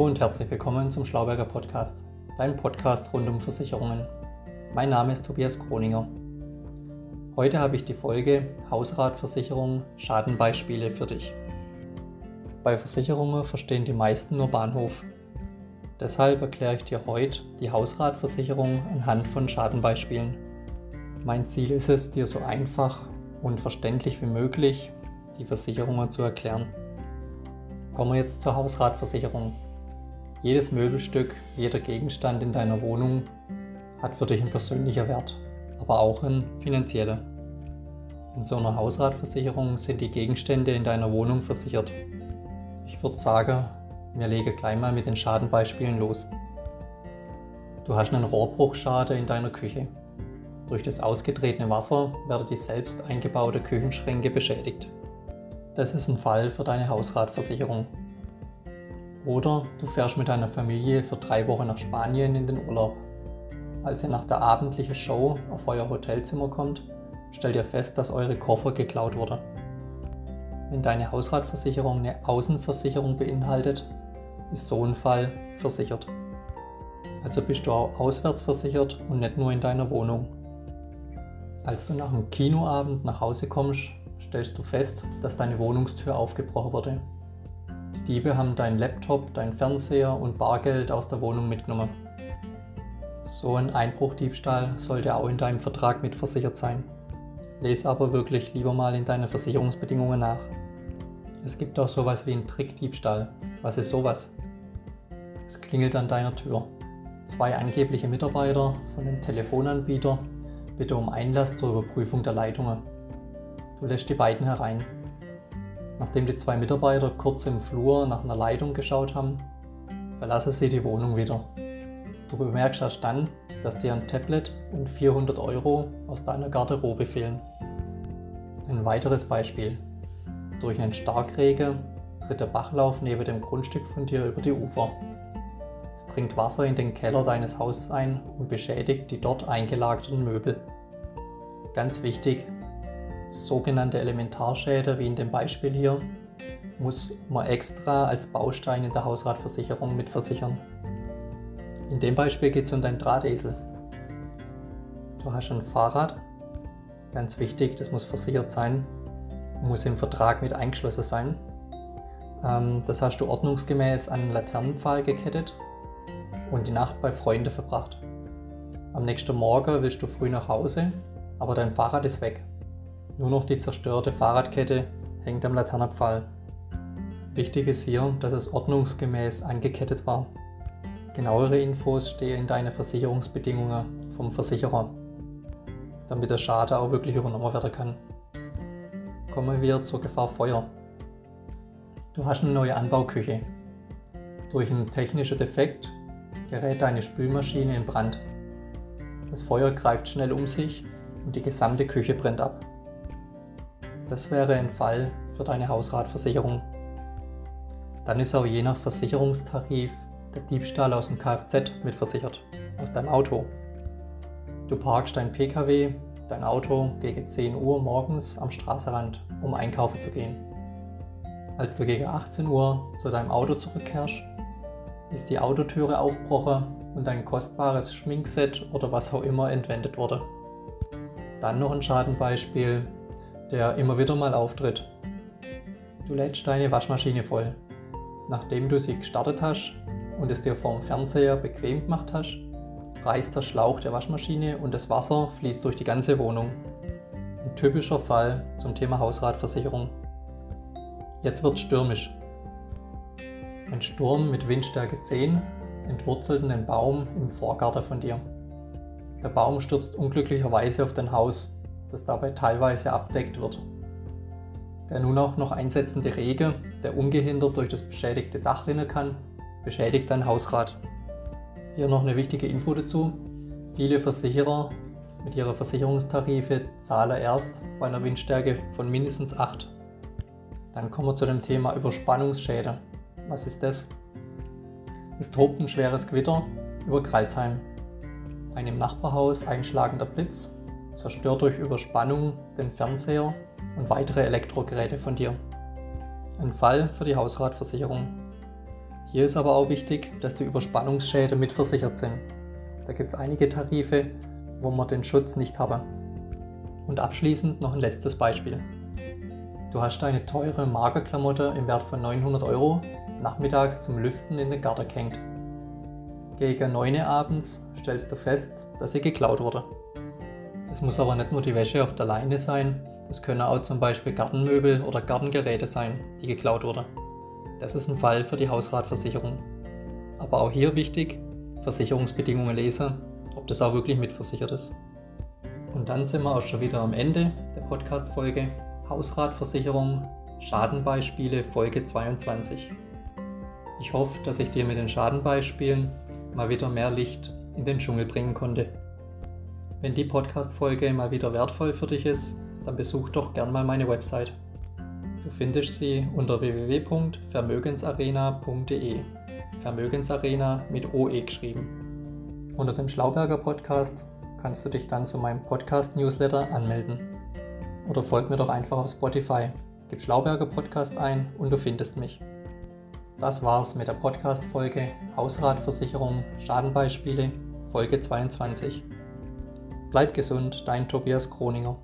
Und herzlich willkommen zum Schlauberger Podcast, dein Podcast rund um Versicherungen. Mein Name ist Tobias Kroninger. Heute habe ich die Folge Hausratversicherung Schadenbeispiele für dich. Bei Versicherungen verstehen die meisten nur Bahnhof. Deshalb erkläre ich dir heute die Hausratversicherung anhand von Schadenbeispielen. Mein Ziel ist es, dir so einfach und verständlich wie möglich die Versicherungen zu erklären. Kommen wir jetzt zur Hausratversicherung. Jedes Möbelstück, jeder Gegenstand in deiner Wohnung hat für dich einen persönlichen Wert, aber auch einen finanzieller. In so einer Hausratversicherung sind die Gegenstände in deiner Wohnung versichert. Ich würde sagen, wir legen gleich mal mit den Schadenbeispielen los. Du hast einen Rohrbruchschaden in deiner Küche. Durch das ausgetretene Wasser werden die selbst eingebaute Küchenschränke beschädigt. Das ist ein Fall für deine Hausratversicherung. Oder du fährst mit deiner Familie für drei Wochen nach Spanien in den Urlaub. Als ihr nach der abendlichen Show auf euer Hotelzimmer kommt, stellt ihr fest, dass eure Koffer geklaut wurden. Wenn deine Hausratversicherung eine Außenversicherung beinhaltet, ist so ein Fall versichert. Also bist du auch auswärts versichert und nicht nur in deiner Wohnung. Als du nach einem Kinoabend nach Hause kommst, stellst du fest, dass deine Wohnungstür aufgebrochen wurde. Die Diebe haben deinen Laptop, deinen Fernseher und Bargeld aus der Wohnung mitgenommen. So ein Einbruchdiebstahl sollte auch in deinem Vertrag mitversichert sein. Lese aber wirklich lieber mal in deine Versicherungsbedingungen nach. Es gibt auch sowas wie einen Trickdiebstahl. Was ist sowas? Es klingelt an deiner Tür. Zwei angebliche Mitarbeiter von einem Telefonanbieter bitten um Einlass zur Überprüfung der Leitungen. Du lässt die beiden herein. Nachdem die zwei Mitarbeiter kurz im Flur nach einer Leitung geschaut haben, verlassen sie die Wohnung wieder. Du bemerkst erst dann, dass dir ein Tablet und 400 Euro aus deiner Garderobe fehlen. Ein weiteres Beispiel. Durch einen Starkregen tritt der Bachlauf neben dem Grundstück von dir über die Ufer. Es dringt Wasser in den Keller deines Hauses ein und beschädigt die dort eingelagerten Möbel. Ganz wichtig, sogenannte Elementarschäden, wie in dem Beispiel hier, muss man extra als Baustein in der Hausratversicherung mitversichern. In dem Beispiel geht es um dein Drahtesel. Du hast ein Fahrrad, ganz wichtig, das muss versichert sein, muss im Vertrag mit eingeschlossen sein. Ähm, das hast du ordnungsgemäß an einen Laternenpfahl gekettet und die Nacht bei Freunden verbracht. Am nächsten Morgen willst du früh nach Hause, aber dein Fahrrad ist weg. Nur noch die zerstörte Fahrradkette hängt am Laternenpfahl. Wichtig ist hier, dass es ordnungsgemäß angekettet war. Genauere Infos stehen in deinen Versicherungsbedingungen vom Versicherer, damit der Schaden auch wirklich übernommen werden kann. Kommen wir zur Gefahr Feuer. Du hast eine neue Anbauküche. Durch einen technischen Defekt gerät deine Spülmaschine in Brand. Das Feuer greift schnell um sich und die gesamte Küche brennt ab. Das wäre ein Fall für deine Hausratversicherung. Dann ist auch je nach Versicherungstarif der Diebstahl aus dem Kfz mitversichert, aus deinem Auto. Du parkst dein Pkw, dein Auto gegen 10 Uhr morgens am Straßenrand, um einkaufen zu gehen. Als du gegen 18 Uhr zu deinem Auto zurückkehrst, ist die Autotüre aufgebrochen und dein kostbares Schminkset oder was auch immer entwendet wurde. Dann noch ein Schadenbeispiel der immer wieder mal auftritt. Du lädst deine Waschmaschine voll. Nachdem du sie gestartet hast und es dir vorm Fernseher bequem gemacht hast, reißt der Schlauch der Waschmaschine und das Wasser fließt durch die ganze Wohnung. Ein typischer Fall zum Thema Hausratversicherung. Jetzt wird stürmisch. Ein Sturm mit Windstärke 10 entwurzelt einen Baum im Vorgarten von dir. Der Baum stürzt unglücklicherweise auf dein Haus das dabei teilweise abdeckt wird. Der nun auch noch einsetzende Regen, der ungehindert durch das beschädigte Dach rinnen kann, beschädigt dein Hausrat. Hier noch eine wichtige Info dazu. Viele Versicherer mit ihrer Versicherungstarife zahlen erst bei einer Windstärke von mindestens 8. Dann kommen wir zu dem Thema Überspannungsschäden. Was ist das? Es tobt ein schweres Gewitter über Kralsheim. Ein im Nachbarhaus einschlagender Blitz zerstört durch Überspannung den Fernseher und weitere Elektrogeräte von dir. Ein Fall für die Hausratversicherung. Hier ist aber auch wichtig, dass die Überspannungsschäden mitversichert sind. Da gibt es einige Tarife, wo man den Schutz nicht haben. Und abschließend noch ein letztes Beispiel. Du hast eine teure Magerklamotte im Wert von 900 Euro nachmittags zum Lüften in den Garten gehängt. Gegen 9 Uhr abends stellst du fest, dass sie geklaut wurde. Es muss aber nicht nur die Wäsche auf der Leine sein, es können auch zum Beispiel Gartenmöbel oder Gartengeräte sein, die geklaut wurden. Das ist ein Fall für die Hausratversicherung. Aber auch hier wichtig, Versicherungsbedingungen lesen, ob das auch wirklich mitversichert ist. Und dann sind wir auch schon wieder am Ende der Podcast-Folge Hausratversicherung Schadenbeispiele Folge 22. Ich hoffe, dass ich dir mit den Schadenbeispielen mal wieder mehr Licht in den Dschungel bringen konnte. Wenn die Podcast-Folge mal wieder wertvoll für dich ist, dann besuch doch gern mal meine Website. Du findest sie unter www.vermögensarena.de. Vermögensarena mit OE geschrieben. Unter dem Schlauberger Podcast kannst du dich dann zu meinem Podcast-Newsletter anmelden. Oder folg mir doch einfach auf Spotify. Gib Schlauberger Podcast ein und du findest mich. Das war's mit der Podcast-Folge Hausratversicherung Schadenbeispiele, Folge 22. Bleib gesund, dein Tobias Kroninger.